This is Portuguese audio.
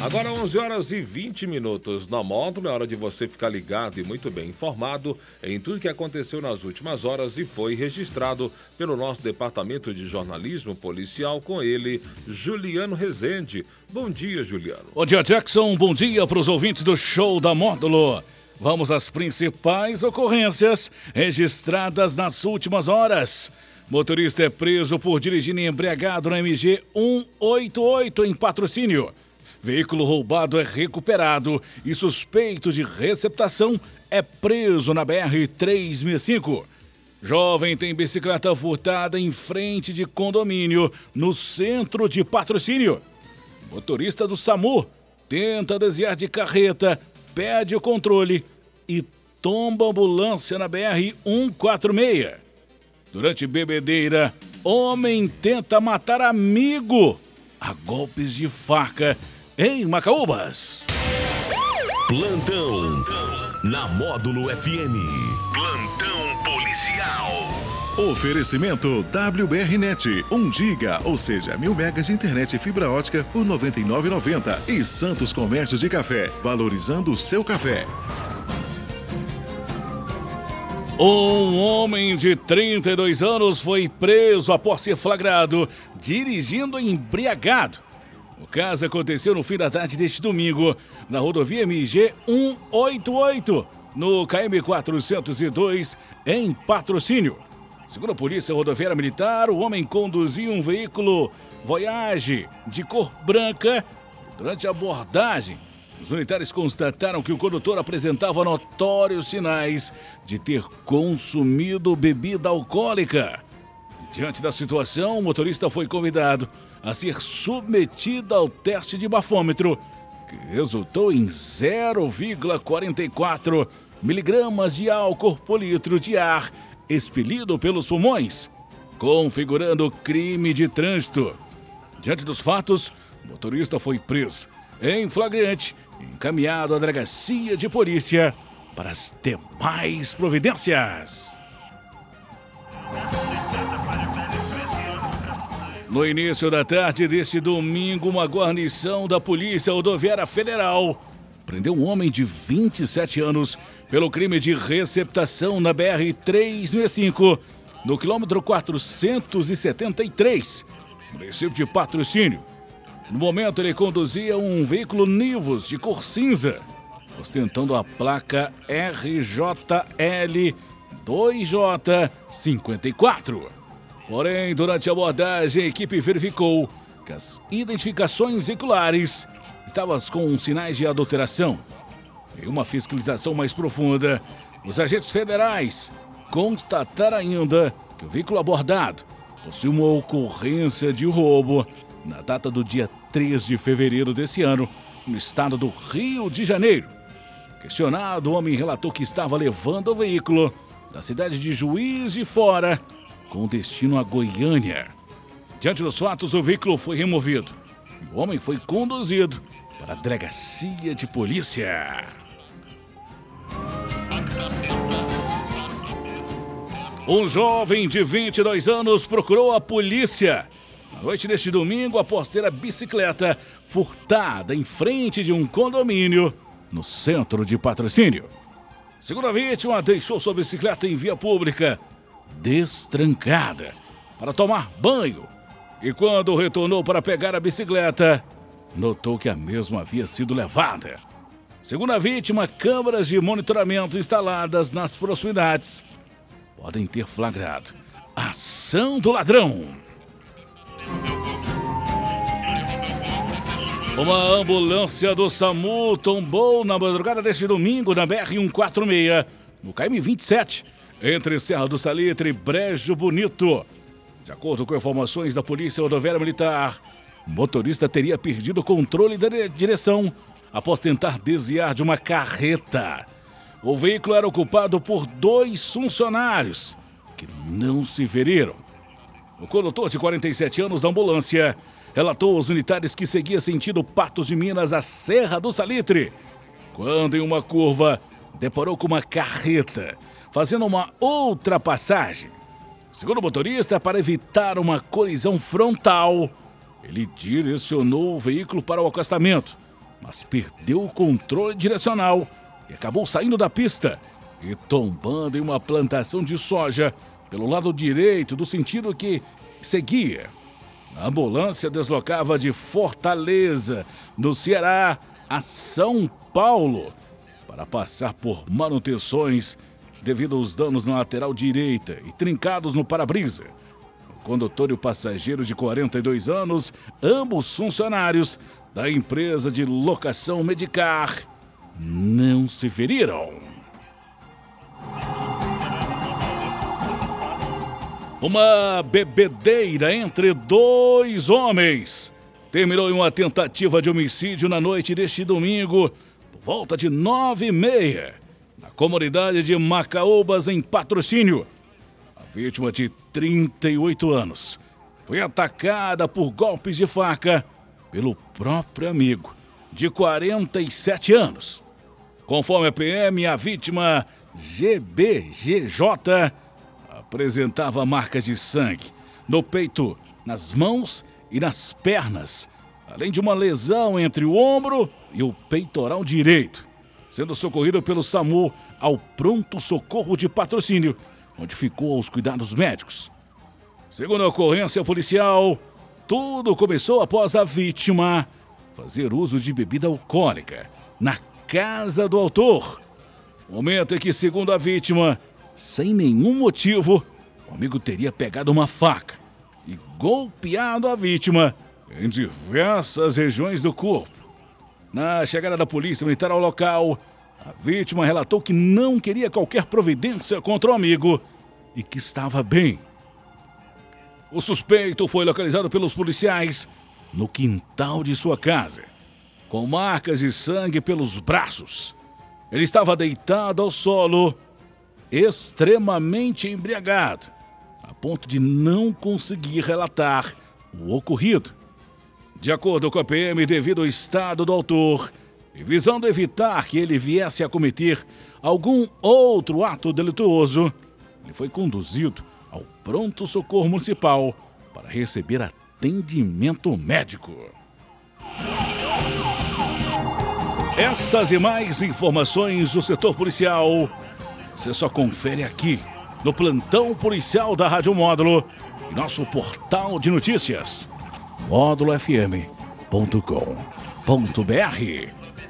Agora 11 horas e 20 minutos na módulo, é hora de você ficar ligado e muito bem informado em tudo que aconteceu nas últimas horas e foi registrado pelo nosso departamento de jornalismo policial com ele, Juliano Rezende. Bom dia, Juliano. Bom dia, Jackson. Bom dia para os ouvintes do show da módulo. Vamos às principais ocorrências registradas nas últimas horas. Motorista é preso por dirigir embriagado na MG 188 em patrocínio. Veículo roubado é recuperado e suspeito de receptação é preso na BR-365. Jovem tem bicicleta furtada em frente de condomínio no centro de patrocínio. Motorista do SAMU tenta desviar de carreta, perde o controle e tomba ambulância na BR-146. Durante bebedeira, homem tenta matar amigo a golpes de faca em Macaúbas. Plantão na Módulo FM. Plantão policial. Oferecimento WBRnet, 1 giga, ou seja, mil megas de internet e fibra ótica por R$ 99,90. E Santos Comércio de Café, valorizando o seu café. Um homem de 32 anos foi preso após ser flagrado dirigindo embriagado o caso aconteceu no fim da tarde deste domingo, na rodovia MG 188, no KM 402, em patrocínio. Segundo a Polícia Rodoviária Militar, o homem conduzia um veículo Voyage de cor branca. Durante a abordagem, os militares constataram que o condutor apresentava notórios sinais de ter consumido bebida alcoólica. Diante da situação, o motorista foi convidado a ser submetida ao teste de bafômetro, que resultou em 0,44 miligramas de álcool por litro de ar expelido pelos pulmões, configurando crime de trânsito. Diante dos fatos, o motorista foi preso em flagrante e encaminhado à delegacia de polícia para as demais providências. No início da tarde deste domingo, uma guarnição da Polícia Rodoviária Federal prendeu um homem de 27 anos pelo crime de receptação na BR-365, no quilômetro 473, município de Patrocínio. No momento, ele conduzia um veículo Nivus de cor cinza, ostentando a placa RJL 2J54. Porém, durante a abordagem, a equipe verificou que as identificações vehiculares estavam com sinais de adulteração. Em uma fiscalização mais profunda, os agentes federais constataram ainda que o veículo abordado possui uma ocorrência de roubo na data do dia 3 de fevereiro desse ano, no estado do Rio de Janeiro. Questionado, o homem relatou que estava levando o veículo da cidade de Juiz de Fora com destino a Goiânia. Diante dos fatos, o veículo foi removido e o homem foi conduzido para a delegacia de polícia. Um jovem de 22 anos procurou a polícia na noite deste domingo após ter a bicicleta furtada em frente de um condomínio no centro de patrocínio. Segundo a vítima, deixou sua bicicleta em via pública destrancada para tomar banho e, quando retornou para pegar a bicicleta, notou que a mesma havia sido levada. Segundo a vítima, câmeras de monitoramento instaladas nas proximidades podem ter flagrado a ação do ladrão. Uma ambulância do SAMU tombou na madrugada deste domingo na BR-146, no KM-27, entre Serra do Salitre e Brejo Bonito. De acordo com informações da Polícia Rodoviária Militar, o motorista teria perdido o controle da direção após tentar desviar de uma carreta. O veículo era ocupado por dois funcionários que não se feriram. O condutor de 47 anos da ambulância relatou aos militares que seguia sentido Patos de Minas a Serra do Salitre, quando em uma curva deparou com uma carreta fazendo uma ultrapassagem. Segundo o motorista, para evitar uma colisão frontal, ele direcionou o veículo para o acostamento, mas perdeu o controle direcional e acabou saindo da pista e tombando em uma plantação de soja pelo lado direito do sentido que seguia. A ambulância deslocava de Fortaleza, no Ceará, a São Paulo para passar por manutenções devido aos danos na lateral direita e trincados no para-brisa. O condutor e o passageiro de 42 anos, ambos funcionários da empresa de locação Medicar, não se feriram. Uma bebedeira entre dois homens terminou em uma tentativa de homicídio na noite deste domingo, por volta de nove e meia, comunidade de Macaúbas, em patrocínio. A vítima de 38 anos foi atacada por golpes de faca pelo próprio amigo, de 47 anos. Conforme a PM, a vítima GBGJ apresentava marcas de sangue no peito, nas mãos e nas pernas, além de uma lesão entre o ombro e o peitoral direito, sendo socorrido pelo SAMU ao pronto socorro de patrocínio, onde ficou aos cuidados médicos. Segundo a ocorrência policial, tudo começou após a vítima fazer uso de bebida alcoólica na casa do autor. Momento em que, segundo a vítima, sem nenhum motivo, o amigo teria pegado uma faca e golpeado a vítima em diversas regiões do corpo. Na chegada da polícia militar ao local, a vítima relatou que não queria qualquer providência contra o amigo e que estava bem. O suspeito foi localizado pelos policiais no quintal de sua casa, com marcas de sangue pelos braços. Ele estava deitado ao solo extremamente embriagado, a ponto de não conseguir relatar o ocorrido. De acordo com a PM, devido ao estado do autor e visando evitar que ele viesse a cometer algum outro ato delituoso, ele foi conduzido ao pronto socorro municipal para receber atendimento médico. Essas e mais informações do setor policial você só confere aqui no plantão policial da Rádio Módulo e nosso portal de notícias módulofm.com.br.